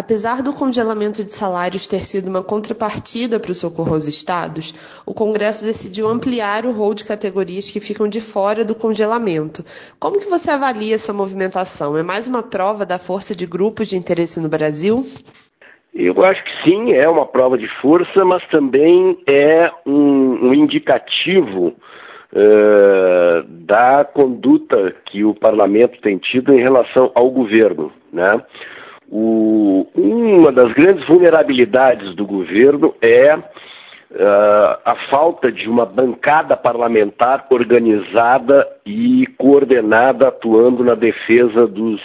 Apesar do congelamento de salários ter sido uma contrapartida para o socorro aos estados, o Congresso decidiu ampliar o rol de categorias que ficam de fora do congelamento. Como que você avalia essa movimentação? É mais uma prova da força de grupos de interesse no Brasil? Eu acho que sim, é uma prova de força, mas também é um, um indicativo uh, da conduta que o parlamento tem tido em relação ao governo. Né? O, uma das grandes vulnerabilidades do governo é uh, a falta de uma bancada parlamentar organizada e coordenada atuando na defesa dos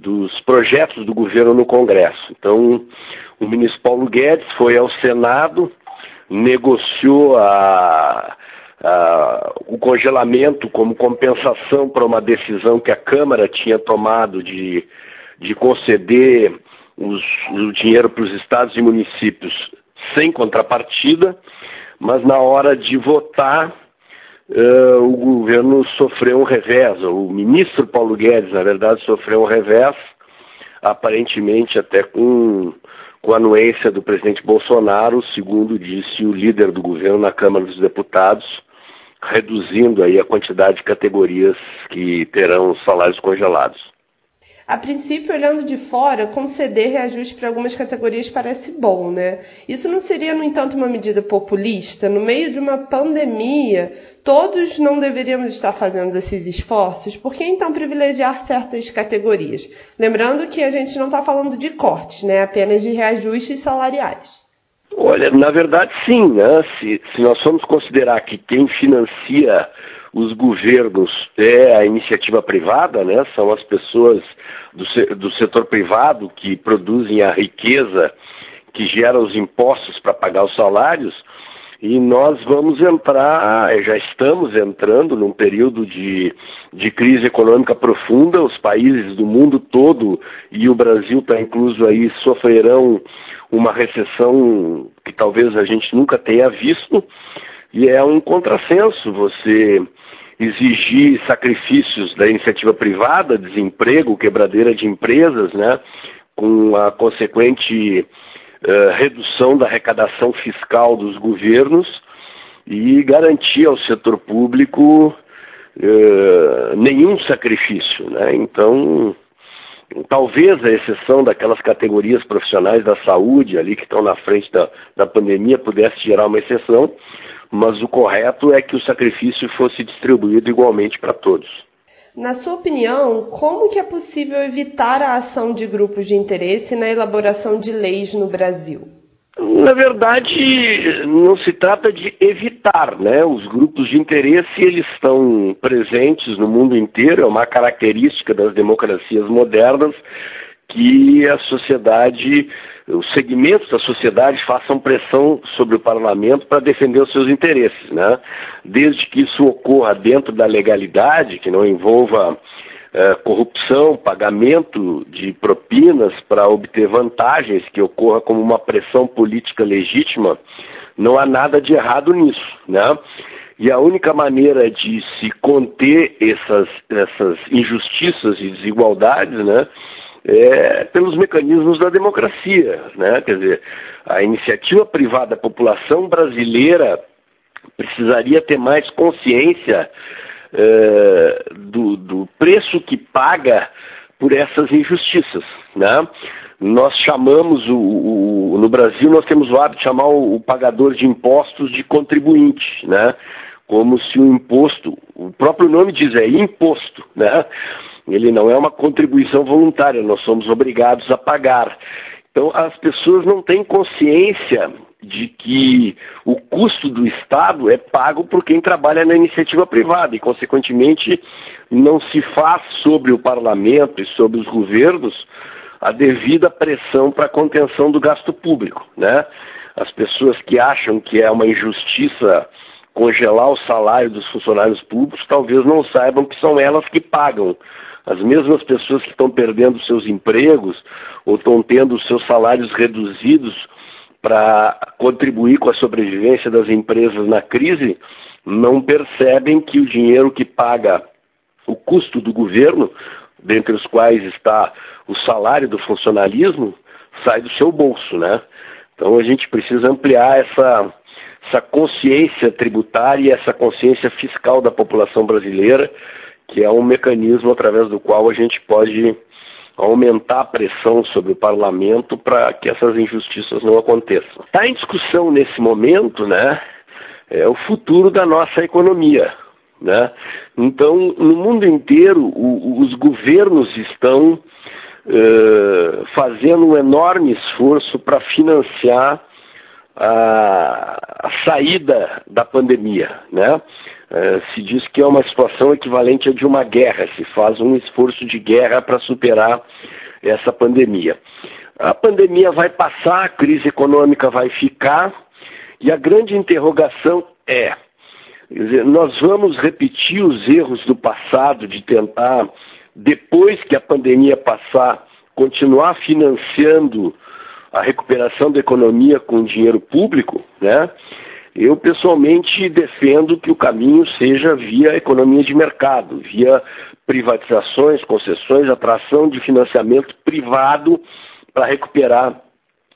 dos projetos do governo no Congresso. Então, o ministro Paulo Guedes foi ao Senado, negociou a, a, o congelamento como compensação para uma decisão que a Câmara tinha tomado de, de conceder os, o dinheiro para os estados e municípios sem contrapartida, mas na hora de votar uh, o governo sofreu um revés, o ministro Paulo Guedes, na verdade, sofreu um revés, aparentemente até com, com a anuência do presidente Bolsonaro, segundo disse o líder do governo na Câmara dos Deputados, reduzindo aí a quantidade de categorias que terão salários congelados. A princípio, olhando de fora, conceder reajuste para algumas categorias parece bom, né? Isso não seria, no entanto, uma medida populista? No meio de uma pandemia, todos não deveríamos estar fazendo esses esforços? Por que então privilegiar certas categorias? Lembrando que a gente não está falando de cortes, né? Apenas de reajustes salariais. Olha, na verdade, sim, né? Se, se nós formos considerar que quem financia os governos é a iniciativa privada, né? São as pessoas do, do setor privado que produzem a riqueza que gera os impostos para pagar os salários. E nós vamos entrar, já estamos entrando num período de, de crise econômica profunda. Os países do mundo todo, e o Brasil está incluso aí, sofrerão uma recessão que talvez a gente nunca tenha visto. E é um contrassenso você exigir sacrifícios da iniciativa privada, desemprego, quebradeira de empresas, né, com a consequente uh, redução da arrecadação fiscal dos governos e garantir ao setor público uh, nenhum sacrifício. Né? Então, talvez a exceção daquelas categorias profissionais da saúde ali que estão na frente da, da pandemia pudesse gerar uma exceção, mas o correto é que o sacrifício fosse distribuído igualmente para todos. Na sua opinião, como que é possível evitar a ação de grupos de interesse na elaboração de leis no Brasil? Na verdade, não se trata de evitar, né? Os grupos de interesse eles estão presentes no mundo inteiro, é uma característica das democracias modernas que a sociedade os segmentos da sociedade façam pressão sobre o parlamento para defender os seus interesses, né? Desde que isso ocorra dentro da legalidade, que não envolva eh, corrupção, pagamento de propinas para obter vantagens, que ocorra como uma pressão política legítima, não há nada de errado nisso, né? E a única maneira de se conter essas, essas injustiças e desigualdades, né? é, pelos mecanismos da democracia. Né? Quer dizer, a iniciativa privada, a população brasileira precisaria ter mais consciência é, do, do, preço que paga por essas injustiças. Né? Nós chamamos o, o, no Brasil nós temos o hábito de chamar o, o pagador de impostos de contribuinte, né? Como se o imposto, o próprio nome diz é imposto, né? Ele não é uma contribuição voluntária, nós somos obrigados a pagar. Então, as pessoas não têm consciência de que o custo do Estado é pago por quem trabalha na iniciativa privada e, consequentemente, não se faz sobre o parlamento e sobre os governos a devida pressão para a contenção do gasto público, né? As pessoas que acham que é uma injustiça congelar o salário dos funcionários públicos talvez não saibam que são elas que pagam as mesmas pessoas que estão perdendo seus empregos ou estão tendo seus salários reduzidos para contribuir com a sobrevivência das empresas na crise, não percebem que o dinheiro que paga o custo do governo, dentre os quais está o salário do funcionalismo, sai do seu bolso, né? Então a gente precisa ampliar essa, essa consciência tributária, essa consciência fiscal da população brasileira, que é um mecanismo através do qual a gente pode aumentar a pressão sobre o parlamento para que essas injustiças não aconteçam. Está em discussão nesse momento, né, é o futuro da nossa economia, né? Então, no mundo inteiro, o, os governos estão uh, fazendo um enorme esforço para financiar a, a, saída da pandemia, né? Uh, se diz que é uma situação equivalente a de uma guerra, se faz um esforço de guerra para superar essa pandemia. A pandemia vai passar, a crise econômica vai ficar, e a grande interrogação é: dizer, nós vamos repetir os erros do passado de tentar, depois que a pandemia passar, continuar financiando a recuperação da economia com dinheiro público, né? Eu pessoalmente defendo que o caminho seja via economia de mercado, via privatizações, concessões, atração de financiamento privado para recuperar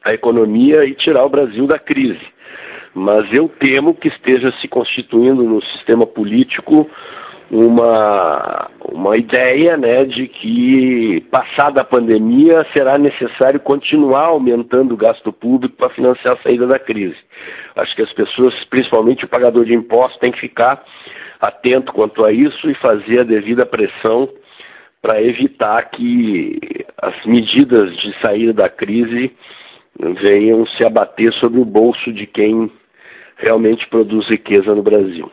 a economia e tirar o Brasil da crise. Mas eu temo que esteja se constituindo no sistema político uma, uma ideia né, de que, passada a pandemia, será necessário continuar aumentando o gasto público para financiar a saída da crise. Acho que as pessoas, principalmente o pagador de impostos, tem que ficar atento quanto a isso e fazer a devida pressão para evitar que as medidas de saída da crise venham se abater sobre o bolso de quem realmente produz riqueza no Brasil.